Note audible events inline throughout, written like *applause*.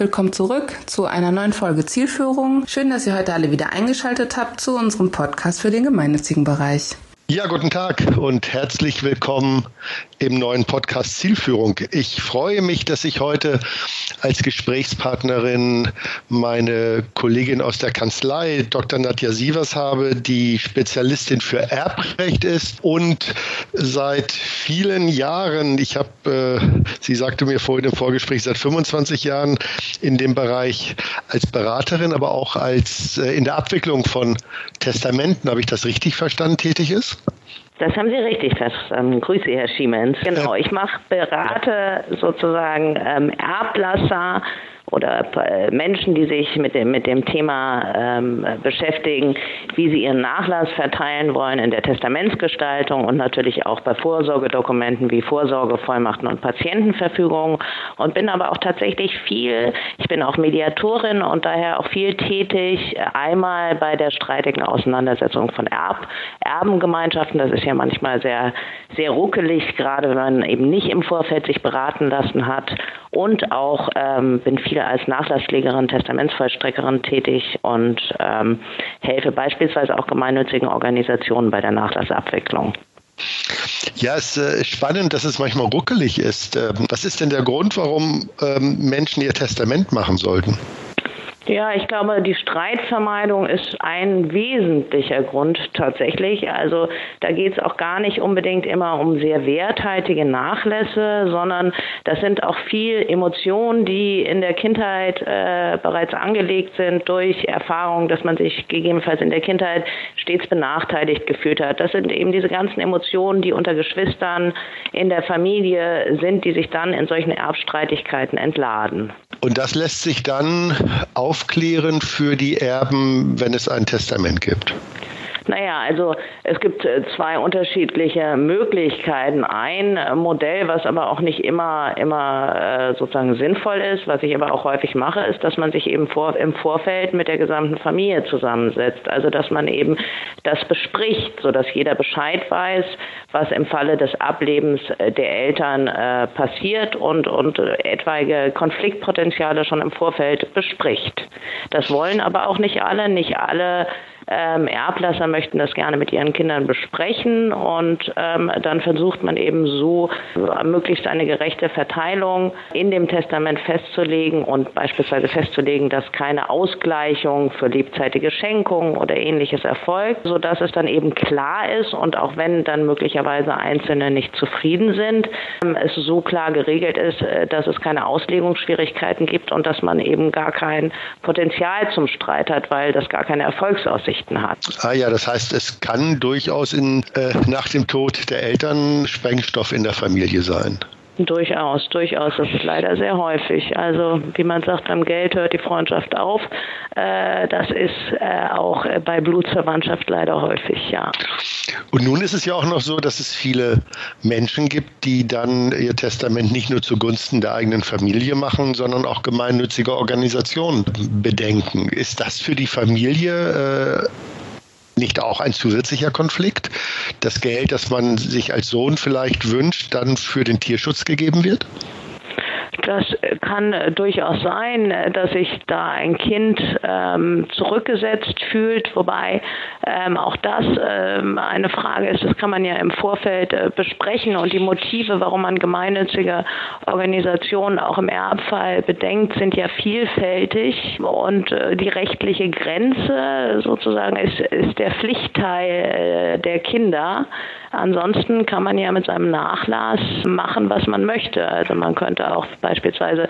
willkommen zurück zu einer neuen Folge Zielführung. Schön, dass ihr heute alle wieder eingeschaltet habt zu unserem Podcast für den gemeinnützigen Bereich. Ja, guten Tag und herzlich willkommen im neuen Podcast Zielführung. Ich freue mich, dass ich heute als Gesprächspartnerin meine Kollegin aus der Kanzlei, Dr. Nadja Sievers, habe, die Spezialistin für Erbrecht ist und seit vielen Jahren, ich habe, äh, sie sagte mir vorhin im Vorgespräch, seit 25 Jahren in dem Bereich als Beraterin, aber auch als äh, in der Abwicklung von Testamenten, habe ich das richtig verstanden, tätig ist? Das haben Sie richtig verstanden. Ähm, Grüße, Herr Schiemens. Genau, ich mache, berate sozusagen ähm, Erblasser oder äh, Menschen, die sich mit dem, mit dem Thema ähm, beschäftigen, wie sie ihren Nachlass verteilen wollen in der Testamentsgestaltung und natürlich auch bei Vorsorgedokumenten wie Vorsorgevollmachten und Patientenverfügungen und bin aber auch tatsächlich viel, ich bin auch Mediatorin und daher auch viel tätig, einmal bei der streitigen Auseinandersetzung von Erb, Erbengemeinschaften, das ist ja manchmal sehr, sehr ruckelig, gerade wenn man eben nicht im Vorfeld sich beraten lassen hat. Und auch ähm, bin viel als Nachlassschlägerin, Testamentsvollstreckerin tätig und ähm, helfe beispielsweise auch gemeinnützigen Organisationen bei der Nachlassabwicklung. Ja, es ist äh, spannend, dass es manchmal ruckelig ist. Ähm, was ist denn der Grund, warum ähm, Menschen ihr Testament machen sollten? Ja, ich glaube, die Streitvermeidung ist ein wesentlicher Grund tatsächlich. Also da geht es auch gar nicht unbedingt immer um sehr werthaltige Nachlässe, sondern das sind auch viel Emotionen, die in der Kindheit äh, bereits angelegt sind durch Erfahrungen, dass man sich gegebenenfalls in der Kindheit stets benachteiligt gefühlt hat. Das sind eben diese ganzen Emotionen, die unter Geschwistern in der Familie sind, die sich dann in solchen Erbstreitigkeiten entladen. Und das lässt sich dann aufklären für die Erben, wenn es ein Testament gibt. Naja, also es gibt äh, zwei unterschiedliche Möglichkeiten. Ein äh, Modell, was aber auch nicht immer, immer äh, sozusagen sinnvoll ist, was ich aber auch häufig mache, ist, dass man sich eben vor, im Vorfeld mit der gesamten Familie zusammensetzt. Also dass man eben das bespricht, sodass jeder Bescheid weiß, was im Falle des Ablebens der Eltern äh, passiert und, und etwaige Konfliktpotenziale schon im Vorfeld bespricht. Das wollen aber auch nicht alle. Nicht alle ähm, Erblasser möchten das gerne mit ihren Kindern besprechen und ähm, dann versucht man eben so möglichst eine gerechte Verteilung in dem Testament festzulegen und beispielsweise festzulegen, dass keine Ausgleichung für lebzeitige Schenkungen oder ähnliches erfolgt, sodass es dann eben klar ist und auch wenn dann möglicherweise Einzelne nicht zufrieden sind, ähm, es so klar geregelt ist, äh, dass es keine Auslegungsschwierigkeiten gibt und dass man eben gar kein Potenzial zum Streit hat, weil das gar keine Erfolgsaussicht Geschichten hat. Ah ja, das heißt, es kann durchaus in, äh, nach dem Tod der Eltern Sprengstoff in der Familie sein. Durchaus, durchaus. Das ist leider sehr häufig. Also, wie man sagt, beim Geld hört die Freundschaft auf. Äh, das ist äh, auch bei Blutsverwandtschaft leider häufig, ja. Und nun ist es ja auch noch so, dass es viele Menschen gibt, die dann ihr Testament nicht nur zugunsten der eigenen Familie machen, sondern auch gemeinnützige Organisationen bedenken. Ist das für die Familie äh, nicht auch ein zusätzlicher Konflikt? Das Geld, das man sich als Sohn vielleicht wünscht, dann für den Tierschutz gegeben wird? Das kann durchaus sein, dass sich da ein Kind ähm, zurückgesetzt fühlt, wobei ähm, auch das ähm, eine Frage ist, das kann man ja im Vorfeld äh, besprechen und die Motive, warum man gemeinnützige Organisationen auch im Erbfall bedenkt, sind ja vielfältig und äh, die rechtliche Grenze sozusagen ist, ist der Pflichtteil äh, der Kinder. Ansonsten kann man ja mit seinem Nachlass machen, was man möchte. Also man könnte auch beispielsweise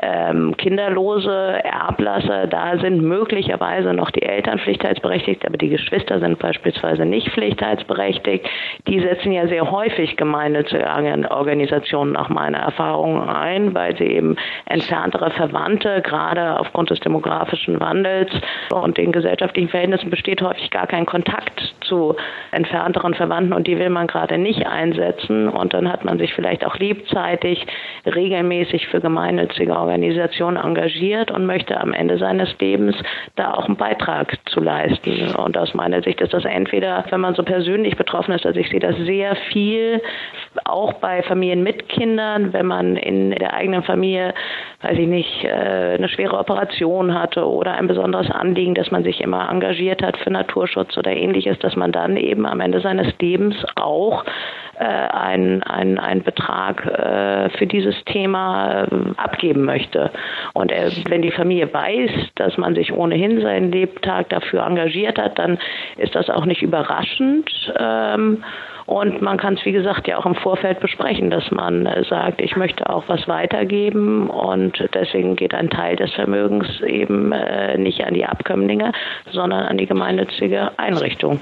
ähm, kinderlose Erblasser, da sind möglicherweise noch die Eltern pflichtheitsberechtigt, aber die Geschwister sind beispielsweise nicht pflichtheitsberechtigt. Die setzen ja sehr häufig gemeinnützige Organisationen nach meiner Erfahrung ein, weil sie eben entferntere Verwandte, gerade aufgrund des demografischen Wandels und den gesellschaftlichen Verhältnissen besteht häufig gar kein Kontakt zu entfernteren Verwandten und die will man gerade nicht einsetzen. Und dann hat man sich vielleicht auch liebzeitig regelmäßig für gemeinnützige Organisationen engagiert und möchte am Ende seines Lebens da auch einen Beitrag zu leisten. Und aus meiner Sicht ist das entweder, wenn man so persönlich betroffen ist, also ich sehe das sehr viel auch bei Familien mit Kindern, wenn man in der eigenen Familie, weiß ich nicht, äh, eine schwere Operation hatte oder ein besonderes Anliegen, dass man sich immer engagiert hat für Naturschutz oder ähnliches, dass man dann eben am Ende seines Lebens auch äh, einen, einen, Betrag äh, für dieses Thema abgeben möchte. Und wenn die Familie weiß, dass man sich ohnehin seinen Lebtag dafür engagiert hat, dann ist das auch nicht überraschend. Ähm, und man kann es, wie gesagt, ja auch im Vorfeld besprechen, dass man äh, sagt, ich möchte auch was weitergeben und deswegen geht ein Teil des Vermögens eben äh, nicht an die Abkömmlinge, sondern an die gemeinnützige Einrichtung.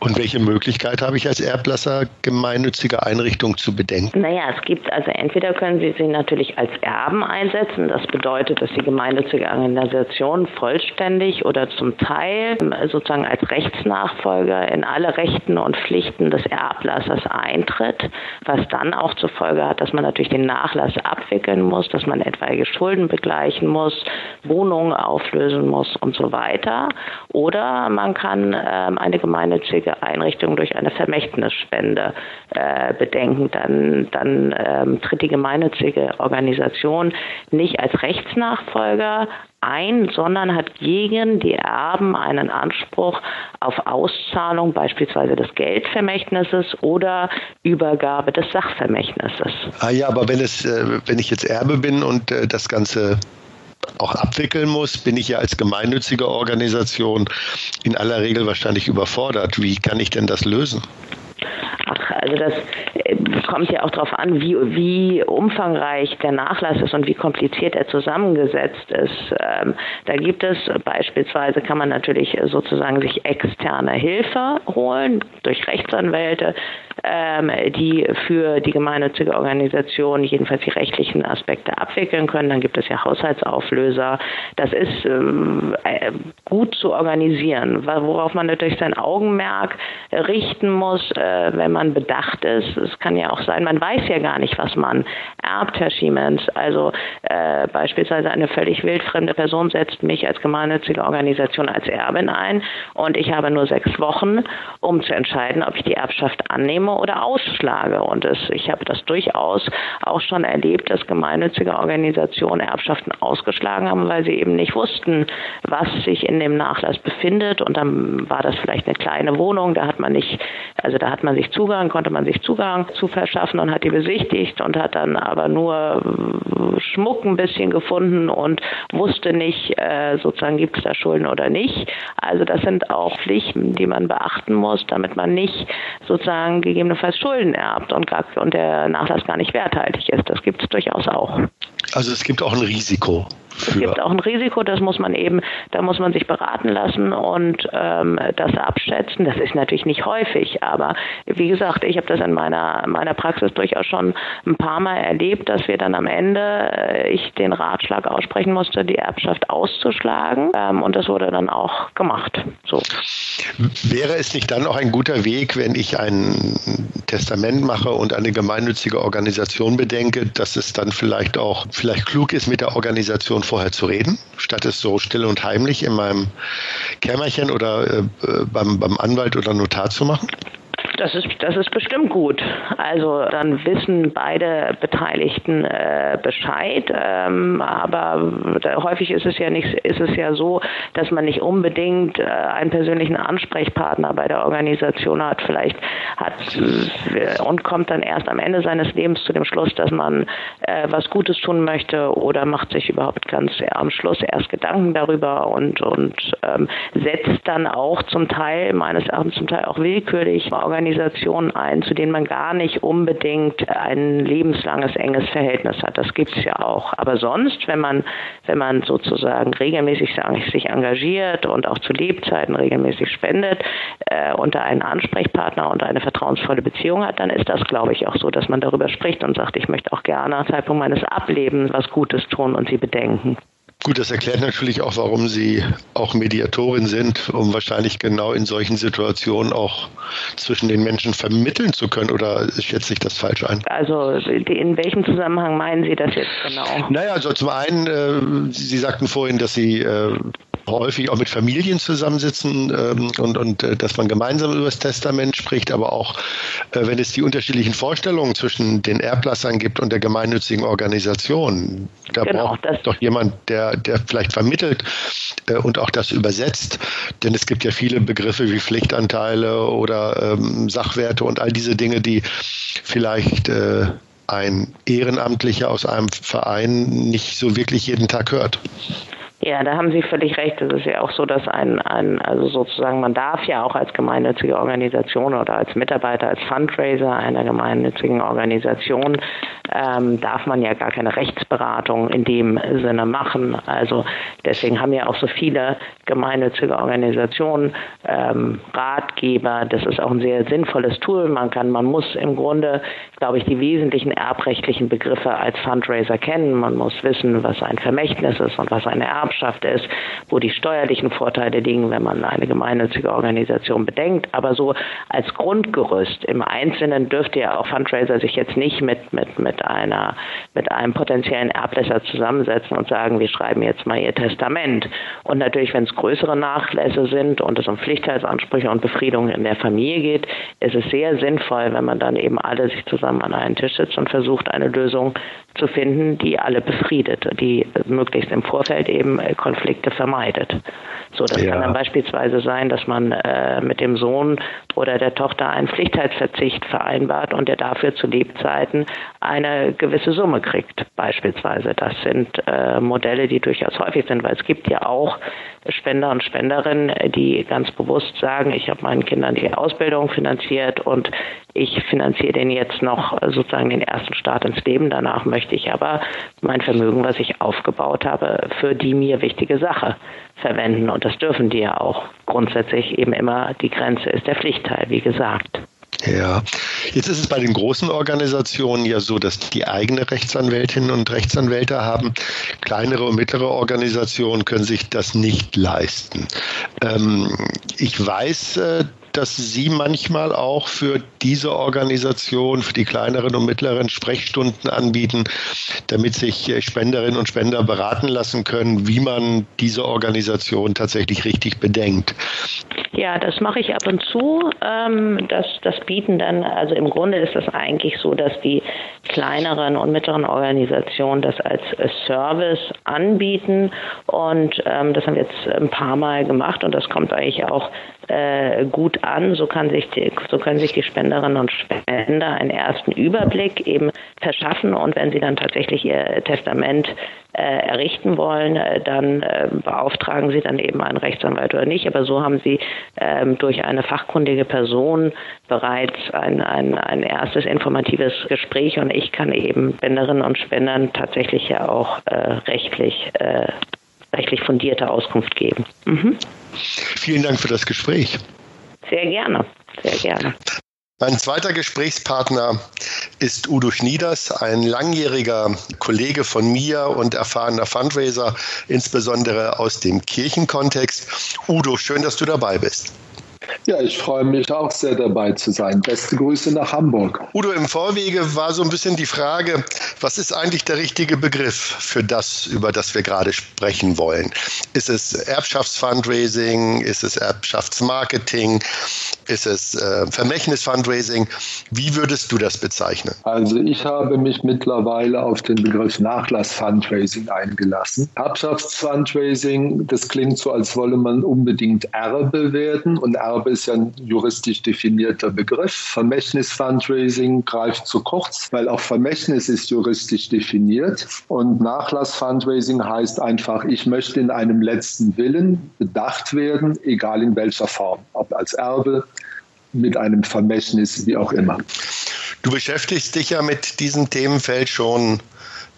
Und welche Möglichkeit habe ich als Erblasser, gemeinnützige Einrichtung zu bedenken? Naja, es gibt also entweder können Sie sie natürlich als Erben einsetzen. Das bedeutet, dass die gemeinnützige Organisation vollständig oder zum Teil äh, sozusagen als Rechtsnachfolger in alle Rechten und Pflichten des Erbes Ablassers eintritt, was dann auch zur Folge hat, dass man natürlich den Nachlass abwickeln muss, dass man etwaige Schulden begleichen muss, Wohnungen auflösen muss und so weiter. Oder man kann ähm, eine gemeinnützige Einrichtung durch eine Vermächtnisspende äh, bedenken. Dann, dann ähm, tritt die gemeinnützige Organisation nicht als Rechtsnachfolger ein, sondern hat gegen die Erben einen Anspruch auf Auszahlung beispielsweise des Geldvermächtnisses oder Übergabe des Sachvermächtnisses. Ah ja, aber wenn es, äh, wenn ich jetzt Erbe bin und äh, das Ganze auch abwickeln muss, bin ich ja als gemeinnützige Organisation in aller Regel wahrscheinlich überfordert. Wie kann ich denn das lösen? Ach, also das äh, kommt ja auch darauf an, wie, wie umfangreich der Nachlass ist und wie kompliziert er zusammengesetzt ist. Ähm, da gibt es beispielsweise, kann man natürlich sozusagen sich externe Hilfe holen durch Rechtsanwälte, ähm, die für die gemeinnützige Organisation jedenfalls die rechtlichen Aspekte abwickeln können. Dann gibt es ja Haushaltsauflöser. Das ist ähm, äh, gut zu organisieren, worauf man natürlich sein Augenmerk richten muss, äh, wenn man bedacht ist. Es kann ja auch sein, man weiß ja gar nicht, was man erbt, Herr Schiemens. Also äh, beispielsweise eine völlig wildfremde Person setzt mich als gemeinnützige Organisation als Erbin ein und ich habe nur sechs Wochen, um zu entscheiden, ob ich die Erbschaft annehme oder ausschlage. Und es, ich habe das durchaus auch schon erlebt, dass gemeinnützige Organisationen Erbschaften ausgeschlagen haben, weil sie eben nicht wussten, was sich in dem Nachlass befindet. Und dann war das vielleicht eine kleine Wohnung, da hat man nicht, also da hat man sich Zugang, konnte man sich Zugang zu verschaffen und hat die besichtigt und hat dann aber nur Schmuck ein bisschen gefunden und wusste nicht, äh, sozusagen gibt es da Schulden oder nicht. Also das sind auch Pflichten, die man beachten muss, damit man nicht sozusagen gegebenenfalls Schulden erbt und, gar, und der Nachlass gar nicht werthaltig ist. Das gibt es durchaus auch. Also es gibt auch ein Risiko. Es gibt auch ein Risiko, das muss man eben, da muss man sich beraten lassen und ähm, das abschätzen. Das ist natürlich nicht häufig, aber wie gesagt, ich habe das in meiner, meiner Praxis durchaus schon ein paar Mal erlebt, dass wir dann am Ende äh, ich den Ratschlag aussprechen musste, die Erbschaft auszuschlagen ähm, und das wurde dann auch gemacht. So. Wäre es nicht dann auch ein guter Weg, wenn ich ein Testament mache und eine gemeinnützige Organisation bedenke, dass es dann vielleicht auch vielleicht klug ist, mit der Organisation vorher zu reden, statt es so still und heimlich in meinem Kämmerchen oder äh, beim, beim Anwalt oder Notar zu machen? Das ist, das ist bestimmt gut. Also dann wissen beide Beteiligten äh, Bescheid. Ähm, aber da, häufig ist es ja nicht, ist es ja so, dass man nicht unbedingt äh, einen persönlichen Ansprechpartner bei der Organisation hat. Vielleicht hat äh, und kommt dann erst am Ende seines Lebens zu dem Schluss, dass man äh, was Gutes tun möchte oder macht sich überhaupt ganz am Schluss erst Gedanken darüber und und ähm, setzt dann auch zum Teil meines Erachtens zum Teil auch willkürlich Organisationen Organisationen ein, zu denen man gar nicht unbedingt ein lebenslanges enges Verhältnis hat. Das gibt es ja auch. Aber sonst, wenn man, wenn man sozusagen regelmäßig sich engagiert und auch zu Lebzeiten regelmäßig spendet äh, da einen Ansprechpartner und eine vertrauensvolle Beziehung hat, dann ist das, glaube ich, auch so, dass man darüber spricht und sagt, ich möchte auch gerne am Zeitpunkt meines Ablebens was Gutes tun und sie bedenken. Gut, das erklärt natürlich auch, warum Sie auch Mediatorin sind, um wahrscheinlich genau in solchen Situationen auch zwischen den Menschen vermitteln zu können. Oder schätze ich das falsch ein? Also in welchem Zusammenhang meinen Sie das jetzt genau? Naja, also zum einen, äh, Sie sagten vorhin, dass Sie äh, häufig auch mit Familien zusammensitzen ähm, und, und äh, dass man gemeinsam über das Testament spricht, aber auch äh, wenn es die unterschiedlichen Vorstellungen zwischen den Erblassern gibt und der gemeinnützigen Organisation. Da genau, braucht es doch jemand, der, der vielleicht vermittelt äh, und auch das übersetzt. Denn es gibt ja viele Begriffe wie Pflichtanteile oder ähm, Sachwerte und all diese Dinge, die vielleicht äh, ein Ehrenamtlicher aus einem Verein nicht so wirklich jeden Tag hört. Ja, da haben Sie völlig recht. Es ist ja auch so, dass ein, ein, also sozusagen, man darf ja auch als gemeinnützige Organisation oder als Mitarbeiter, als Fundraiser einer gemeinnützigen Organisation, ähm, darf man ja gar keine Rechtsberatung in dem Sinne machen. Also deswegen haben ja auch so viele gemeinnützige Organisationen ähm, Ratgeber. Das ist auch ein sehr sinnvolles Tool. Man kann, man muss im Grunde, glaube ich, die wesentlichen erbrechtlichen Begriffe als Fundraiser kennen. Man muss wissen, was ein Vermächtnis ist und was eine Erb Erbschaft ist, wo die steuerlichen Vorteile liegen, wenn man eine gemeinnützige Organisation bedenkt. Aber so als Grundgerüst im Einzelnen dürfte ja auch Fundraiser sich jetzt nicht mit, mit, mit, einer, mit einem potenziellen Erblässer zusammensetzen und sagen, wir schreiben jetzt mal ihr Testament. Und natürlich, wenn es größere Nachlässe sind und es um Pflichtheitsansprüche und Befriedungen in der Familie geht, ist es sehr sinnvoll, wenn man dann eben alle sich zusammen an einen Tisch sitzt und versucht, eine Lösung zu finden, die alle befriedet, die möglichst im Vorfeld eben äh, Konflikte vermeidet. So, das ja. kann dann beispielsweise sein, dass man äh, mit dem Sohn oder der Tochter einen Pflichtheitsverzicht vereinbart und der dafür zu Lebzeiten eine gewisse Summe kriegt, beispielsweise. Das sind äh, Modelle, die durchaus häufig sind, weil es gibt ja auch Spender und Spenderinnen, die ganz bewusst sagen, ich habe meinen Kindern die Ausbildung finanziert und ich finanziere denen jetzt noch sozusagen den ersten Start ins Leben. Danach möchte ich aber mein Vermögen, was ich aufgebaut habe, für die mir wichtige Sache verwenden. Und das dürfen die ja auch. Grundsätzlich eben immer die Grenze ist der Pflichtteil, wie gesagt. Ja, jetzt ist es bei den großen Organisationen ja so, dass die eigene Rechtsanwältinnen und Rechtsanwälte haben. Kleinere und mittlere Organisationen können sich das nicht leisten. Ähm, ich weiß, äh, dass Sie manchmal auch für diese Organisation, für die kleineren und mittleren Sprechstunden anbieten, damit sich äh, Spenderinnen und Spender beraten lassen können, wie man diese Organisation tatsächlich richtig bedenkt. Ja, das mache ich ab und zu. Ähm, das, das bieten dann, also im Grunde ist das eigentlich so, dass die kleineren und mittleren Organisationen das als Service anbieten. Und ähm, das haben wir jetzt ein paar Mal gemacht und das kommt eigentlich auch äh, gut an. So, kann sich die, so können sich die Spenderinnen und Spender einen ersten Überblick eben verschaffen und wenn sie dann tatsächlich ihr Testament äh, errichten wollen, äh, dann äh, beauftragen sie dann eben einen Rechtsanwalt oder nicht. Aber so haben sie ähm, durch eine fachkundige Person bereits ein, ein, ein erstes informatives Gespräch und ich kann eben Spenderinnen und Spendern tatsächlich ja auch äh, rechtlich äh, rechtlich fundierte Auskunft geben. Mhm. Vielen Dank für das Gespräch. Sehr gerne, sehr gerne. Mein zweiter Gesprächspartner ist Udo Schnieders, ein langjähriger Kollege von mir und erfahrener Fundraiser, insbesondere aus dem Kirchenkontext. Udo, schön, dass du dabei bist. Ja, ich freue mich auch sehr dabei zu sein. Beste Grüße nach Hamburg. Udo, im Vorwege war so ein bisschen die Frage, was ist eigentlich der richtige Begriff für das, über das wir gerade sprechen wollen? Ist es Erbschaftsfundraising? Ist es Erbschaftsmarketing? Ist es äh, Vermächtnisfundraising? Wie würdest du das bezeichnen? Also ich habe mich mittlerweile auf den Begriff Nachlassfundraising eingelassen. Erbschaftsfundraising, das klingt so, als wolle man unbedingt Erbe werden und Erbe ist ja ein juristisch definierter Begriff. Vermächtnisfundraising greift zu kurz, weil auch Vermächtnis ist juristisch definiert. Und Nachlassfundraising heißt einfach, ich möchte in einem letzten Willen bedacht werden, egal in welcher Form, ob als Erbe, mit einem Vermächtnis, wie auch immer. Du beschäftigst dich ja mit diesem Themenfeld schon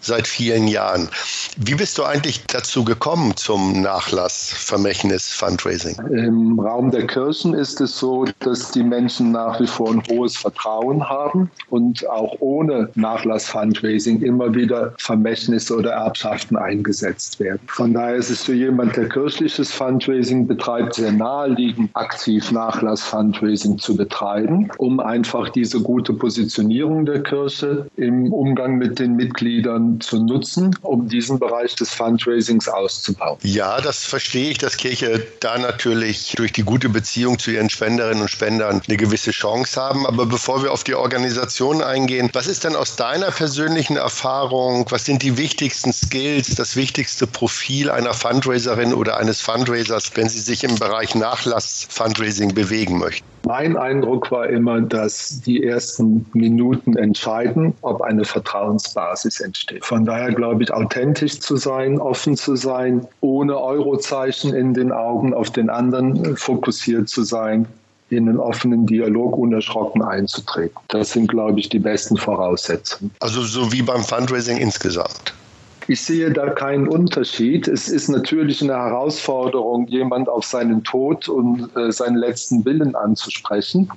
seit vielen Jahren. Wie bist du eigentlich dazu gekommen zum Nachlass Vermächtnis Fundraising? Im Raum der Kirchen ist es so, dass die Menschen nach wie vor ein hohes Vertrauen haben und auch ohne Nachlass Fundraising immer wieder Vermächtnisse oder Erbschaften eingesetzt werden. Von daher ist es für jemand, der kirchliches Fundraising betreibt, sehr naheliegend, aktiv Nachlass Fundraising zu betreiben, um einfach diese gute Positionierung der Kirche im Umgang mit den Mitgliedern zu nutzen, um diesen Bereich Bereich des Fundraisings auszubauen. Ja, das verstehe ich, dass Kirche da natürlich durch die gute Beziehung zu ihren Spenderinnen und Spendern eine gewisse Chance haben. Aber bevor wir auf die Organisation eingehen, was ist denn aus deiner persönlichen Erfahrung, was sind die wichtigsten Skills, das wichtigste Profil einer Fundraiserin oder eines Fundraisers, wenn sie sich im Bereich Nachlass-Fundraising bewegen möchten? Mein Eindruck war immer, dass die ersten Minuten entscheiden, ob eine Vertrauensbasis entsteht. Von daher glaube ich, authentisch zu sein, offen zu sein, ohne Eurozeichen in den Augen auf den anderen fokussiert zu sein, in einen offenen Dialog unerschrocken einzutreten. Das sind, glaube ich, die besten Voraussetzungen. Also so wie beim Fundraising insgesamt. Ich sehe da keinen Unterschied. Es ist natürlich eine Herausforderung, jemand auf seinen Tod und äh, seinen letzten Willen anzusprechen.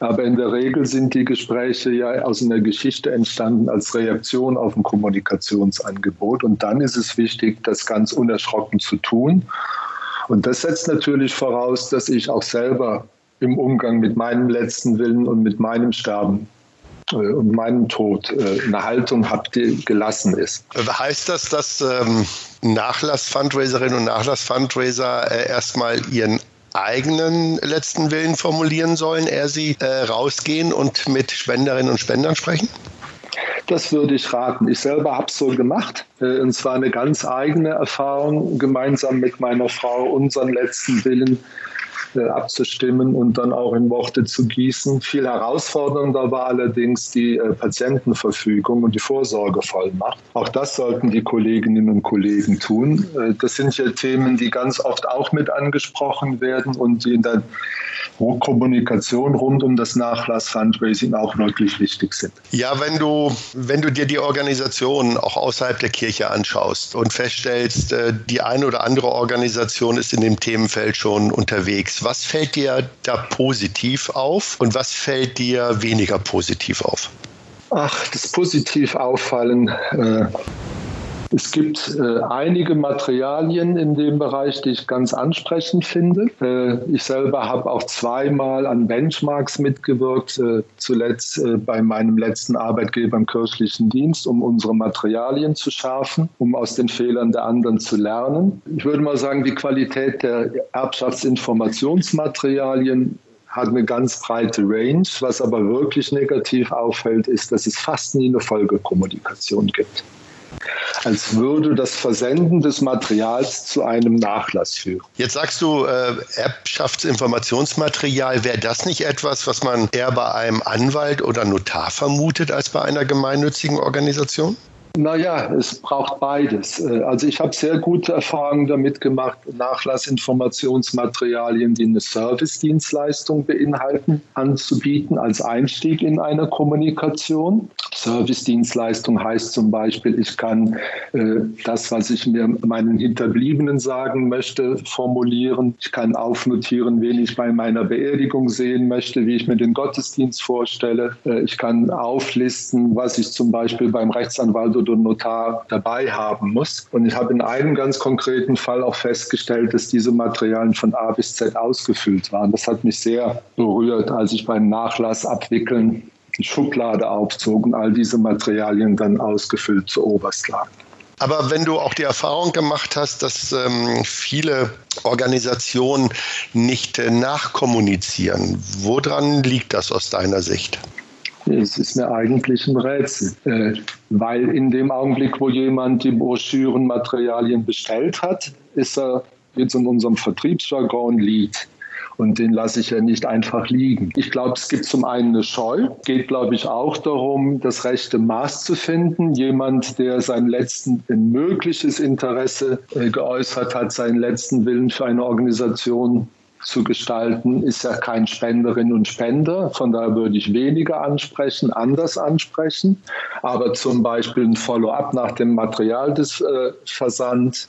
Aber in der Regel sind die Gespräche ja aus einer Geschichte entstanden als Reaktion auf ein Kommunikationsangebot. Und dann ist es wichtig, das ganz unerschrocken zu tun. Und das setzt natürlich voraus, dass ich auch selber im Umgang mit meinem letzten Willen und mit meinem Sterben äh, und meinem Tod äh, eine Haltung habt, die gelassen ist. Heißt das, dass ähm, Nachlass-Fundraiserinnen und Nachlass-Fundraiser äh, erstmal ihren eigenen letzten Willen formulieren sollen, ehe sie äh, rausgehen und mit Spenderinnen und Spendern sprechen? Das würde ich raten. Ich selber habe es so gemacht. Äh, und zwar eine ganz eigene Erfahrung, gemeinsam mit meiner Frau unseren letzten Willen abzustimmen und dann auch in Worte zu gießen. Viel herausfordernder war allerdings die äh, Patientenverfügung und die Vorsorgevollmacht. Auch das sollten die Kolleginnen und Kollegen tun. Äh, das sind ja Themen, die ganz oft auch mit angesprochen werden und die in der Kommunikation rund um das Nachlass-Fundraising auch wirklich wichtig sind. Ja, wenn du, wenn du dir die Organisation auch außerhalb der Kirche anschaust und feststellst, die eine oder andere Organisation ist in dem Themenfeld schon unterwegs, was fällt dir da positiv auf und was fällt dir weniger positiv auf? Ach, das positiv auffallen. Äh es gibt äh, einige Materialien in dem Bereich, die ich ganz ansprechend finde. Äh, ich selber habe auch zweimal an Benchmarks mitgewirkt, äh, zuletzt äh, bei meinem letzten Arbeitgeber im kirchlichen Dienst, um unsere Materialien zu schärfen, um aus den Fehlern der anderen zu lernen. Ich würde mal sagen, die Qualität der Erbschaftsinformationsmaterialien hat eine ganz breite Range. Was aber wirklich negativ auffällt, ist, dass es fast nie eine Folgekommunikation gibt als würde das Versenden des Materials zu einem Nachlass führen. Jetzt sagst du, äh, Erbschaftsinformationsmaterial, wäre das nicht etwas, was man eher bei einem Anwalt oder Notar vermutet als bei einer gemeinnützigen Organisation? Naja, es braucht beides. Äh, also ich habe sehr gute Erfahrungen damit gemacht, Nachlassinformationsmaterialien, die eine Servicedienstleistung beinhalten, anzubieten als Einstieg in eine Kommunikation. Servicedienstleistung heißt zum Beispiel, ich kann äh, das, was ich mir meinen Hinterbliebenen sagen möchte, formulieren. Ich kann aufnotieren, wen ich bei meiner Beerdigung sehen möchte, wie ich mir den Gottesdienst vorstelle. Äh, ich kann auflisten, was ich zum Beispiel beim Rechtsanwalt oder Notar dabei haben muss. Und ich habe in einem ganz konkreten Fall auch festgestellt, dass diese Materialien von A bis Z ausgefüllt waren. Das hat mich sehr berührt, als ich beim Nachlass abwickeln die Schublade aufzog und all diese Materialien dann ausgefüllt zu oberst lagen. Aber wenn du auch die Erfahrung gemacht hast, dass ähm, viele Organisationen nicht äh, nachkommunizieren, woran liegt das aus deiner Sicht? Es ist mir eigentlich ein Rätsel, äh, weil in dem Augenblick, wo jemand die Broschürenmaterialien bestellt hat, ist er jetzt in unserem Vertriebsjargon Lead. Und den lasse ich ja nicht einfach liegen. Ich glaube, es gibt zum einen eine Scheu. Geht, glaube ich, auch darum, das rechte Maß zu finden. Jemand, der sein letzten mögliches Interesse äh, geäußert hat, seinen letzten Willen für eine Organisation zu gestalten, ist ja kein Spenderin und Spender. Von daher würde ich weniger ansprechen, anders ansprechen. Aber zum Beispiel ein Follow-up nach dem Material des äh, Versand,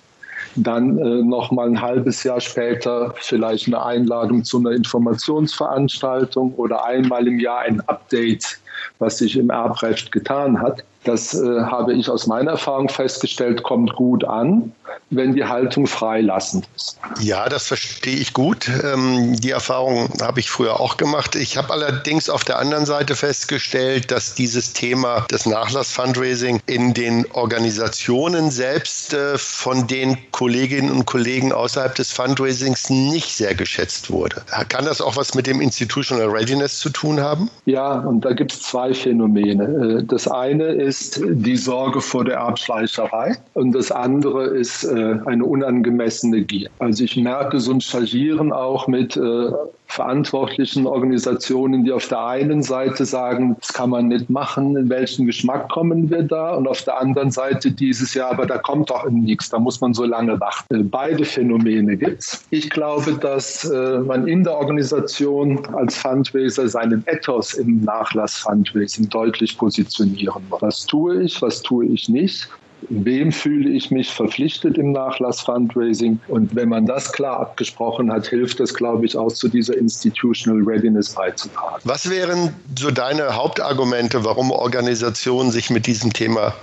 dann äh, noch mal ein halbes Jahr später vielleicht eine Einladung zu einer Informationsveranstaltung oder einmal im Jahr ein Update, was sich im Erbrecht getan hat. Das äh, habe ich aus meiner Erfahrung festgestellt, kommt gut an, wenn die Haltung freilassend ist. Ja, das verstehe ich gut. Ähm, die Erfahrung habe ich früher auch gemacht. Ich habe allerdings auf der anderen Seite festgestellt, dass dieses Thema des Nachlass-Fundraising in den Organisationen selbst äh, von den Kolleginnen und Kollegen außerhalb des Fundraisings nicht sehr geschätzt wurde. Kann das auch was mit dem Institutional Readiness zu tun haben? Ja, und da gibt es zwei Phänomene. Äh, das eine ist die Sorge vor der Erbschleicherei und das andere ist äh, eine unangemessene Gier. Also ich merke so ein Chargieren auch mit äh, verantwortlichen Organisationen, die auf der einen Seite sagen, das kann man nicht machen, in welchen Geschmack kommen wir da? Und auf der anderen Seite dieses Jahr, aber da kommt doch nichts, da muss man so lange warten. Beide Phänomene gibt es. Ich glaube, dass äh, man in der Organisation als Fundraiser seinen Ethos im Nachlass-Fundraising deutlich positionieren muss. Was tue ich, was tue ich nicht? Wem fühle ich mich verpflichtet im Nachlass-Fundraising. Und wenn man das klar abgesprochen hat, hilft das, glaube ich, auch zu dieser Institutional Readiness beizutragen. Was wären so deine Hauptargumente, warum Organisationen sich mit diesem Thema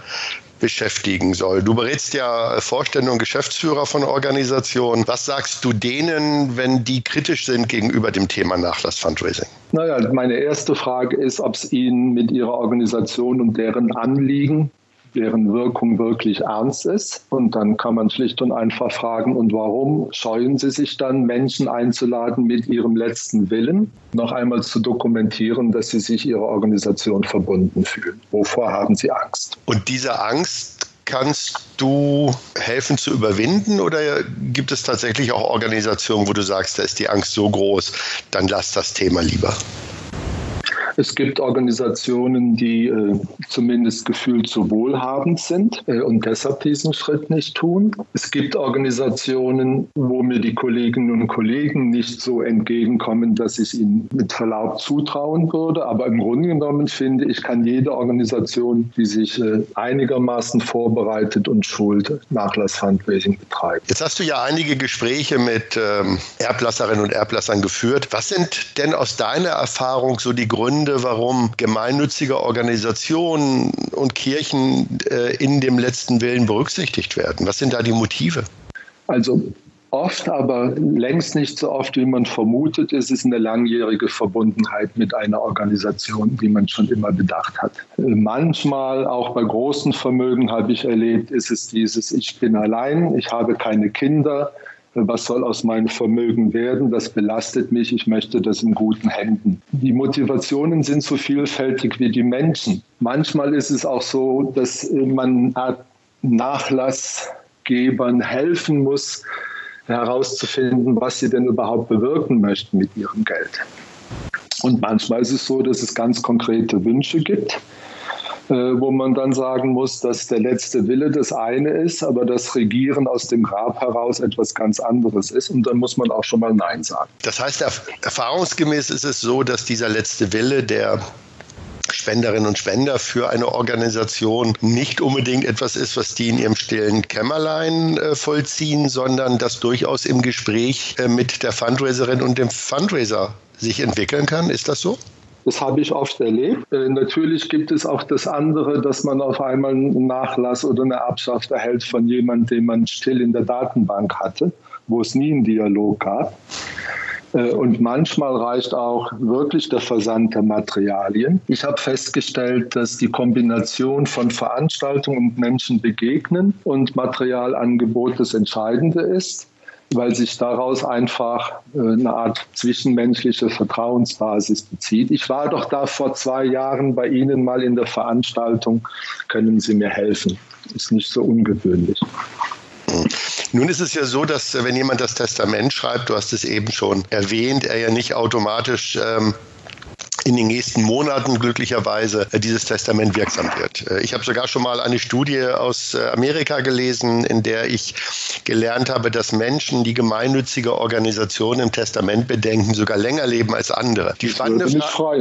beschäftigen soll. Du berätst ja Vorstände und Geschäftsführer von Organisationen. Was sagst du denen, wenn die kritisch sind gegenüber dem Thema Nachlass-Fundraising? Naja, meine erste Frage ist, ob es ihnen mit ihrer Organisation und deren Anliegen deren Wirkung wirklich ernst ist. Und dann kann man schlicht und einfach fragen, und warum scheuen Sie sich dann, Menschen einzuladen mit ihrem letzten Willen, noch einmal zu dokumentieren, dass sie sich ihrer Organisation verbunden fühlen? Wovor haben Sie Angst? Und diese Angst kannst du helfen zu überwinden oder gibt es tatsächlich auch Organisationen, wo du sagst, da ist die Angst so groß, dann lass das Thema lieber? Es gibt Organisationen, die äh, zumindest gefühlt so wohlhabend sind äh, und deshalb diesen Schritt nicht tun. Es gibt Organisationen, wo mir die Kolleginnen und Kollegen nicht so entgegenkommen, dass ich ihnen mit Verlaub zutrauen würde. Aber im Grunde genommen finde ich, kann jede Organisation, die sich äh, einigermaßen vorbereitet und schult, Nachlass-Fundraising betreiben. Jetzt hast du ja einige Gespräche mit ähm, Erblasserinnen und Erblassern geführt. Was sind denn aus deiner Erfahrung so die Gründe, Gründe, warum gemeinnützige Organisationen und Kirchen äh, in dem letzten Willen berücksichtigt werden? Was sind da die Motive? Also Oft, aber längst nicht so oft, wie man vermutet, ist es eine langjährige Verbundenheit mit einer Organisation, die man schon immer bedacht hat. Manchmal, auch bei großen Vermögen habe ich erlebt, ist es dieses, ich bin allein, ich habe keine Kinder, was soll aus meinem Vermögen werden, das belastet mich, ich möchte das in guten Händen. Die Motivationen sind so vielfältig wie die Menschen. Manchmal ist es auch so, dass man Nachlassgebern helfen muss, herauszufinden, was sie denn überhaupt bewirken möchten mit ihrem Geld. Und manchmal ist es so, dass es ganz konkrete Wünsche gibt wo man dann sagen muss, dass der letzte Wille das eine ist, aber das Regieren aus dem Grab heraus etwas ganz anderes ist. Und dann muss man auch schon mal Nein sagen. Das heißt, erfahrungsgemäß ist es so, dass dieser letzte Wille der Spenderinnen und Spender für eine Organisation nicht unbedingt etwas ist, was die in ihrem stillen Kämmerlein äh, vollziehen, sondern das durchaus im Gespräch äh, mit der Fundraiserin und dem Fundraiser sich entwickeln kann. Ist das so? Das habe ich oft erlebt. Äh, natürlich gibt es auch das andere, dass man auf einmal einen Nachlass oder eine Erbschaft erhält von jemandem, den man still in der Datenbank hatte, wo es nie einen Dialog gab. Äh, und manchmal reicht auch wirklich der Versand der Materialien. Ich habe festgestellt, dass die Kombination von Veranstaltungen und Menschen begegnen und Materialangebot das Entscheidende ist weil sich daraus einfach äh, eine Art zwischenmenschliche Vertrauensbasis bezieht. Ich war doch da vor zwei Jahren bei Ihnen mal in der Veranstaltung. Können Sie mir helfen? Ist nicht so ungewöhnlich. Nun ist es ja so, dass wenn jemand das Testament schreibt, du hast es eben schon erwähnt, er ja nicht automatisch ähm, in den nächsten Monaten glücklicherweise äh, dieses Testament wirksam wird. Äh, ich habe sogar schon mal eine Studie aus äh, Amerika gelesen, in der ich gelernt habe, dass Menschen, die gemeinnützige Organisationen im Testament bedenken, sogar länger leben als andere. Die spannende, Fra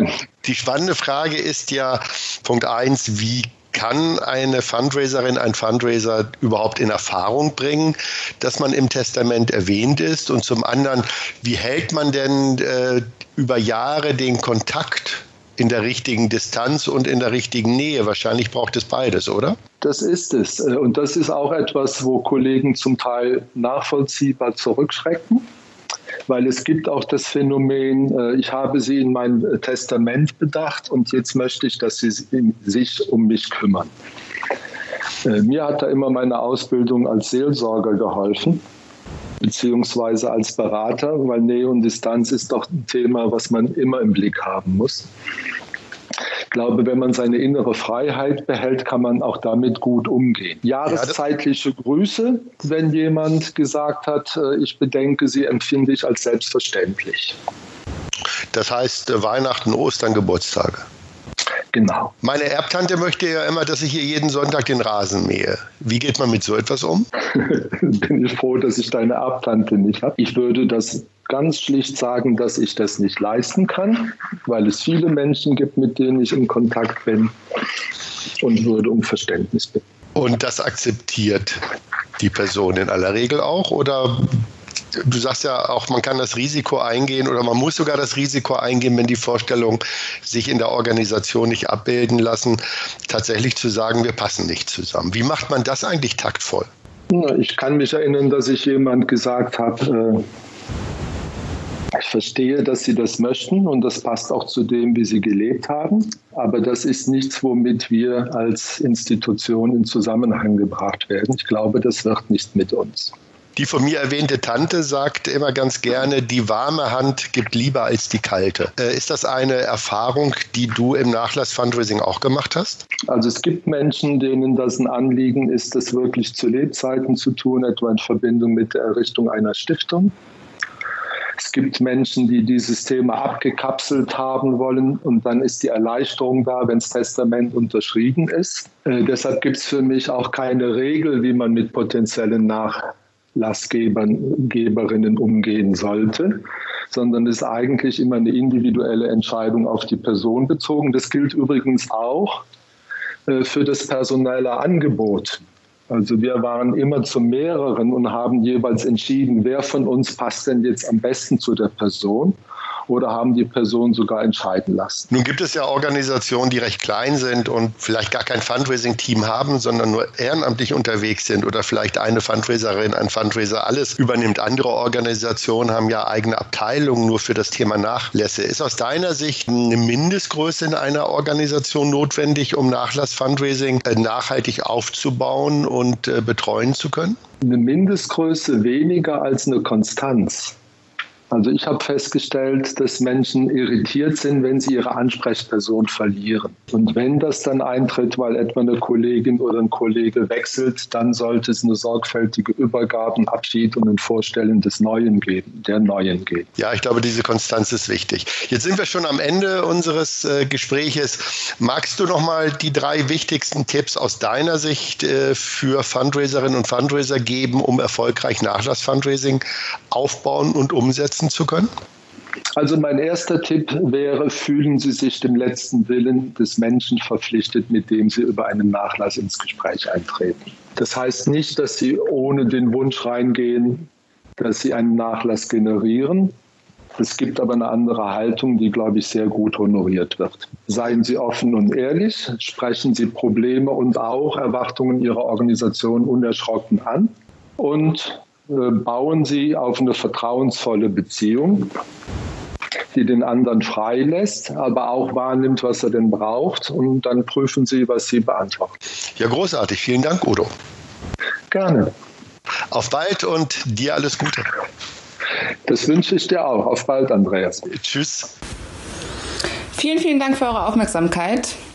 die spannende Frage ist ja, Punkt eins, wie kann eine Fundraiserin, ein Fundraiser überhaupt in Erfahrung bringen, dass man im Testament erwähnt ist? Und zum anderen, wie hält man denn äh, über Jahre den Kontakt in der richtigen Distanz und in der richtigen Nähe. Wahrscheinlich braucht es beides, oder? Das ist es. Und das ist auch etwas, wo Kollegen zum Teil nachvollziehbar zurückschrecken weil es gibt auch das Phänomen, äh, ich habe sie in mein Testament bedacht und jetzt möchte ich, dass sie sich um mich kümmern. Äh, mir hat da immer meine Ausbildung als Seelsorger geholfen beziehungsweise als Berater, weil Nähe und Distanz ist doch ein Thema, was man immer im Blick haben muss. Ich glaube, wenn man seine innere Freiheit behält, kann man auch damit gut umgehen. Jahreszeitliche Grüße, wenn jemand gesagt hat, äh, ich bedenke sie, empfinde ich als selbstverständlich. Das heißt äh, Weihnachten, Ostern, Geburtstage. Genau. Meine Erbtante möchte ja immer, dass ich hier jeden Sonntag den Rasen mähe. Wie geht man mit so etwas um? *laughs* Bin ich froh, dass ich deine Erbtante nicht habe. Ich würde das ganz schlicht sagen, dass ich das nicht leisten kann, weil es viele Menschen gibt, mit denen ich in Kontakt bin und würde um Verständnis bitten. Und das akzeptiert die Person in aller Regel auch oder du sagst ja auch, man kann das Risiko eingehen oder man muss sogar das Risiko eingehen, wenn die Vorstellungen sich in der Organisation nicht abbilden lassen, tatsächlich zu sagen, wir passen nicht zusammen. Wie macht man das eigentlich taktvoll? Ich kann mich erinnern, dass ich jemand gesagt habe, äh, ich verstehe, dass Sie das möchten und das passt auch zu dem, wie Sie gelebt haben. Aber das ist nichts, womit wir als Institution in Zusammenhang gebracht werden. Ich glaube, das wird nicht mit uns. Die von mir erwähnte Tante sagt immer ganz gerne, die warme Hand gibt lieber als die kalte. Äh, ist das eine Erfahrung, die du im Nachlass-Fundraising auch gemacht hast? Also es gibt Menschen, denen das ein Anliegen ist, das wirklich zu Lebzeiten zu tun, etwa in Verbindung mit der Errichtung einer Stiftung. Es gibt Menschen, die dieses Thema abgekapselt haben wollen und dann ist die Erleichterung da, wenn das Testament unterschrieben ist. Äh, deshalb gibt es für mich auch keine Regel, wie man mit potenziellen Nach Lastgeberinnen umgehen sollte, sondern ist eigentlich immer eine individuelle Entscheidung auf die Person bezogen. Das gilt übrigens auch äh, für das personelle Angebot. Also wir waren immer zu mehreren und haben jeweils entschieden, wer von uns passt denn jetzt am besten zu der Person oder haben die Person sogar entscheiden lassen. Nun gibt es ja Organisationen, die recht klein sind und vielleicht gar kein Fundraising-Team haben, sondern nur ehrenamtlich unterwegs sind oder vielleicht eine Fundraiserin, ein Fundraiser alles übernimmt. Andere Organisationen haben ja eigene Abteilungen nur für das Thema Nachlässe. Ist aus deiner Sicht eine Mindestgröße in einer Organisation notwendig, um Nachlass-Fundraising äh, nachhaltig aufzubauen und äh, betreuen zu können? Eine Mindestgröße weniger als eine Konstanz. Also ich habe festgestellt, dass Menschen irritiert sind, wenn sie ihre Ansprechperson verlieren. Und wenn das dann eintritt, weil etwa eine Kollegin oder ein Kollege wechselt, dann sollte es eine sorgfältige Übergabe, einen Abschied und ein Vorstellen des Neuen geben, der Neuen geben. Ja, ich glaube, diese Konstanz ist wichtig. Jetzt sind wir schon am Ende unseres äh, Gespräches. Magst du noch mal die drei wichtigsten Tipps aus deiner Sicht äh, für Fundraiserinnen und Fundraiser geben, um erfolgreich Nachlass-Fundraising aufbauen und umsetzen? Umsetzen zu können? Also mein erster Tipp wäre, fühlen Sie sich dem letzten Willen des Menschen verpflichtet, mit dem Sie über einen Nachlass ins Gespräch eintreten. Das heißt nicht, dass Sie ohne den Wunsch reingehen, dass Sie einen Nachlass generieren. Es gibt aber eine andere Haltung, die, glaube ich, sehr gut honoriert wird. Seien Sie offen und ehrlich, sprechen Sie Probleme und auch Erwartungen Ihrer Organisation unerschrocken an und bauen Sie auf eine vertrauensvolle Beziehung, die den anderen freilässt, aber auch wahrnimmt, was er denn braucht. Und dann prüfen Sie, was Sie beantworten. Ja, großartig. Vielen Dank, Udo. Gerne. Auf bald und dir alles Gute. Das wünsche ich dir auch. Auf bald, Andreas. Tschüss. Vielen, vielen Dank für eure Aufmerksamkeit.